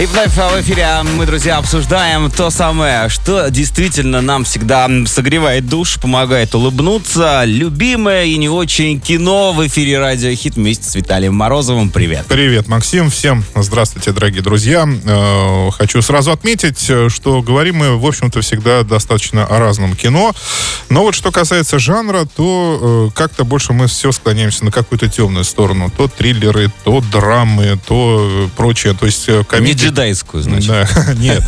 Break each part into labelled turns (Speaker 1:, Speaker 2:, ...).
Speaker 1: И вновь в эфире мы, друзья, обсуждаем то самое, что действительно нам всегда согревает душ, помогает улыбнуться. Любимое и не очень кино в эфире Радио Хит вместе с Виталием Морозовым. Привет.
Speaker 2: Привет, Максим. Всем здравствуйте, дорогие друзья. Э, хочу сразу отметить, э, что говорим мы, в общем-то, всегда достаточно о разном кино. Но вот что касается жанра, то э, как-то больше мы все склоняемся на какую-то темную сторону. То триллеры, то драмы, то прочее. То есть комедии
Speaker 1: джедайскую, значит.
Speaker 2: Да, нет.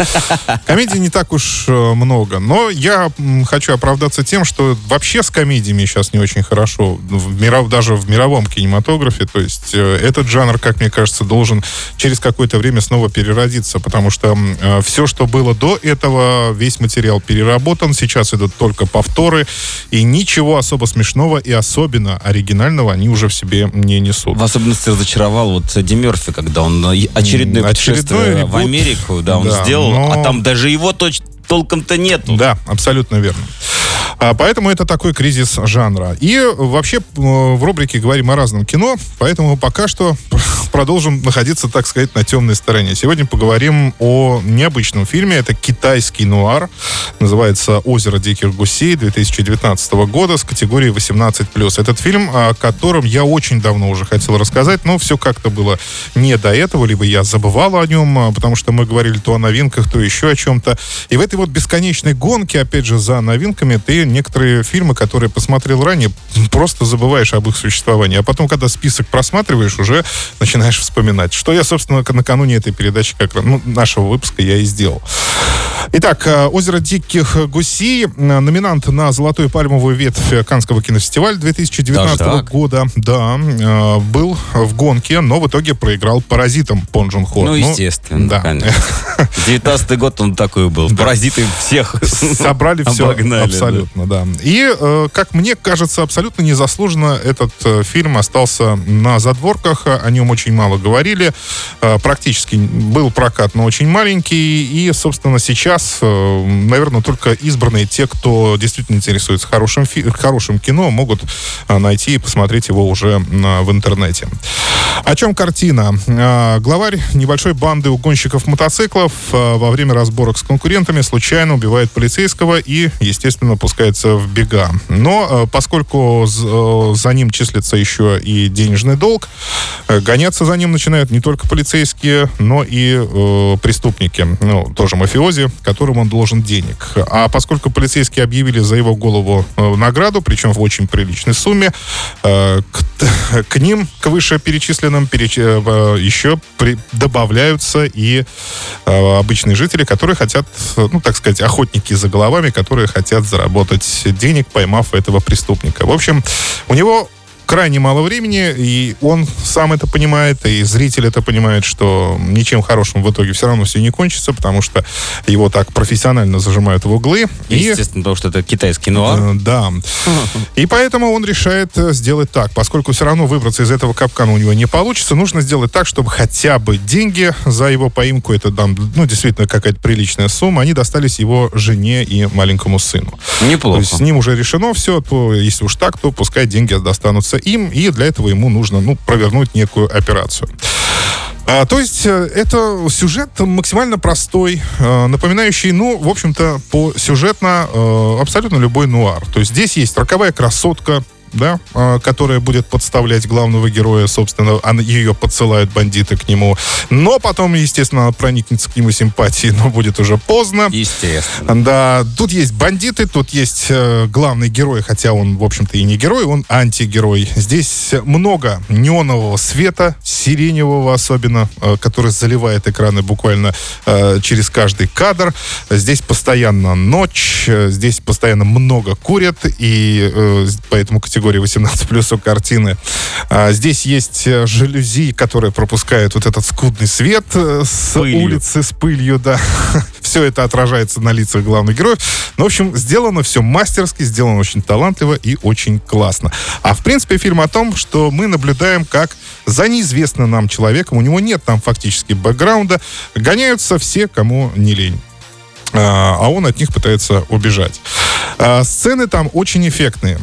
Speaker 2: Комедий не так уж э, много. Но я хочу оправдаться тем, что вообще с комедиями сейчас не очень хорошо. В миров, даже в мировом кинематографе. То есть э, этот жанр, как мне кажется, должен через какое-то время снова переродиться. Потому что э, все, что было до этого, весь материал переработан. Сейчас идут только повторы. И ничего особо смешного и особенно оригинального они уже в себе не несут.
Speaker 1: В особенности разочаровал вот Эдди Мерфи, когда он очередное путешествие Очередной в Америку, да, он да, сделал, но... а там даже его точно толком-то нету.
Speaker 2: Да, абсолютно верно. А, поэтому это такой кризис жанра. И вообще в рубрике говорим о разном кино, поэтому пока что продолжим находиться, так сказать, на темной стороне. Сегодня поговорим о необычном фильме. Это китайский нуар. Называется «Озеро диких гусей» 2019 года с категорией 18+. Этот фильм, о котором я очень давно уже хотел рассказать, но все как-то было не до этого, либо я забывал о нем, а, потому что мы говорили то о новинках, то еще о чем-то. И в этой вот бесконечной гонке, опять же, за новинками, ты некоторые фильмы, которые посмотрел ранее, просто забываешь об их существовании. А потом, когда список просматриваешь, уже начинаешь вспоминать. Что я, собственно, накануне этой передачи, как ну, нашего выпуска, я и сделал. Итак, э, «Озеро диких гусей», э, номинант на «Золотую пальмовую ветвь» Канского кинофестиваля 2019 года. Да, э, был в гонке, но в итоге проиграл «Паразитам» Пон Джун Хо.
Speaker 1: Ну, естественно, да. конечно. 19 год он такой был. «Паразиты» всех
Speaker 2: Собрали все абсолютно, да. И, как мне кажется, абсолютно незаслуженно этот фильм остался на задворках. О нем очень мало говорили. Практически был прокат, но очень маленький. И, собственно, сейчас э, наверное, только избранные те, кто действительно интересуется хорошим, хорошим кино, могут э, найти и посмотреть его уже в интернете. О чем картина? Э, главарь небольшой банды угонщиков мотоциклов во время разборок с конкурентами случайно убивает полицейского и, естественно, пускается в бега. Но поскольку за ним числится еще и денежный долг, гоняться за ним начинают не только полицейские, но и преступники, ну, тоже мафиози, которым он должен денег. А поскольку полицейские объявили за его голову э, награду, причем в очень приличной сумме, э, к, к ним, к вышеперечисленным, переч... Э, еще при... добавляются и обычные жители, которые хотят, ну, так сказать, охотники за головами, которые хотят заработать денег, поймав этого преступника. В общем, у него крайне мало времени, и он сам это понимает, и зритель это понимает, что ничем хорошим в итоге все равно все не кончится, потому что его так профессионально зажимают в углы.
Speaker 1: Естественно, и, потому что это китайский нуар.
Speaker 2: Э, да. И поэтому он решает э, сделать так. Поскольку все равно выбраться из этого капкана у него не получится, нужно сделать так, чтобы хотя бы деньги за его поимку, это там, ну, действительно какая-то приличная сумма, они достались его жене и маленькому сыну.
Speaker 1: Неплохо. То
Speaker 2: есть с ним уже решено все, то, если уж так, то пускай деньги достанутся им, и для этого ему нужно ну, провернуть некую операцию. А, то есть э, это сюжет максимально простой, э, напоминающий, ну, в общем-то, по сюжетно э, абсолютно любой нуар. То есть здесь есть роковая красотка, да, а, которая будет подставлять главного героя, собственно, ее подсылают бандиты к нему. Но потом, естественно, проникнется к нему симпатией, но будет уже поздно.
Speaker 1: Естественно.
Speaker 2: Да, тут есть бандиты, тут есть э, главный герой, хотя он, в общем-то, и не герой, он антигерой. Здесь много неонового света, сиреневого особенно, э, который заливает экраны буквально э, через каждый кадр. Здесь постоянно ночь, здесь постоянно много курят, и поэтому категория категории 18 плюс у картины. А, здесь есть э, жалюзи, которые пропускают вот этот скудный свет э, с пылью. улицы, с пылью, да. все это отражается на лицах главных героев. Ну, в общем, сделано все мастерски, сделано очень талантливо и очень классно. А в принципе фильм о том, что мы наблюдаем, как за неизвестным нам человеком, у него нет там фактически бэкграунда, гоняются все, кому не лень а, а он от них пытается убежать. А, сцены там очень эффектные.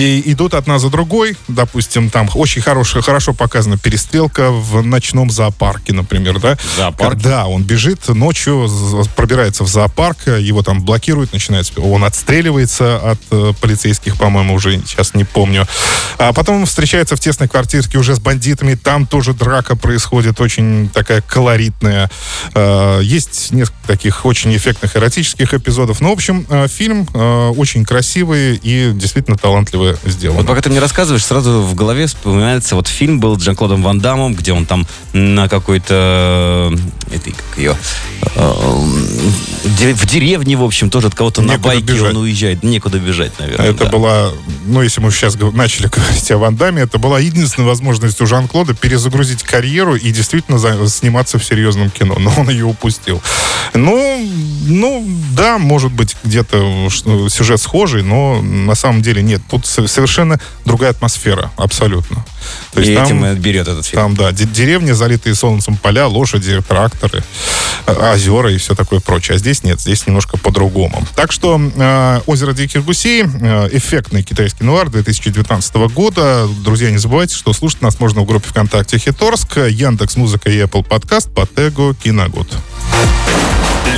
Speaker 2: И идут одна за другой. Допустим, там очень хорошая, хорошо показана перестрелка в ночном зоопарке, например, да?
Speaker 1: Зоопарк?
Speaker 2: Да, он бежит ночью, пробирается в зоопарк, его там блокируют, начинается, он отстреливается от э, полицейских, по-моему, уже сейчас не помню. А потом встречается в тесной квартирке уже с бандитами, там тоже драка происходит, очень такая колоритная. Э, есть несколько таких очень эффектных эротических эпизодов. Ну, в общем, э, фильм э, очень красивый и действительно талантливый сделано.
Speaker 1: Вот пока ты мне рассказываешь, сразу в голове вспоминается, вот фильм был с Жан-Клодом Ван Дамом, где он там на какой-то, э, этой, как ее, э, в деревне, в общем, тоже от кого-то на байке бежать. он уезжает. Некуда бежать, наверное.
Speaker 2: Это да. была, ну, если мы сейчас начали говорить о Ван Даме, это была единственная возможность у Жан-Клода перезагрузить карьеру и действительно сниматься в серьезном кино. Но он ее упустил. Ну, ну, да, может быть, где-то сюжет схожий, но на самом деле нет. Тут совершенно другая атмосфера, абсолютно.
Speaker 1: То есть и там, этим и берет этот фильм.
Speaker 2: Там, да, деревни, залитые солнцем поля, лошади, тракторы, а, озера и все такое прочее. А здесь нет, здесь немножко по-другому. Так что э, «Озеро диких гусей» э, эффектный китайский нуар 2019 года. Друзья, не забывайте, что слушать нас можно в группе ВКонтакте Хиторск, Яндекс Музыка и Apple Подкаст по тегу Киногуд.